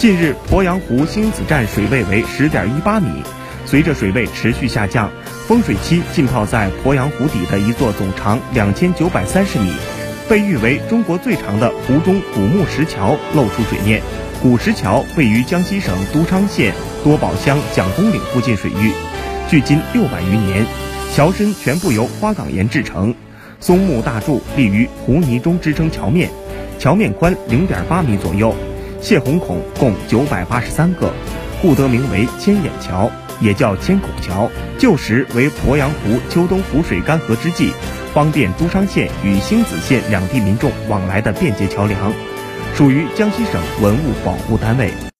近日，鄱阳湖星子站水位为十点一八米。随着水位持续下降，丰水期浸泡在鄱阳湖底的一座总长两千九百三十米、被誉为中国最长的湖中古木石桥露出水面。古石桥位于江西省都昌县多宝乡蒋公岭附近水域，距今六百余年。桥身全部由花岗岩制成，松木大柱立于湖泥中支撑桥面，桥面宽零点八米左右。泄洪孔共九百八十三个，故得名为千眼桥，也叫千孔桥。旧时为鄱阳湖秋冬湖水干涸之际，方便都昌县与星子县两地民众往来的便捷桥梁，属于江西省文物保护单位。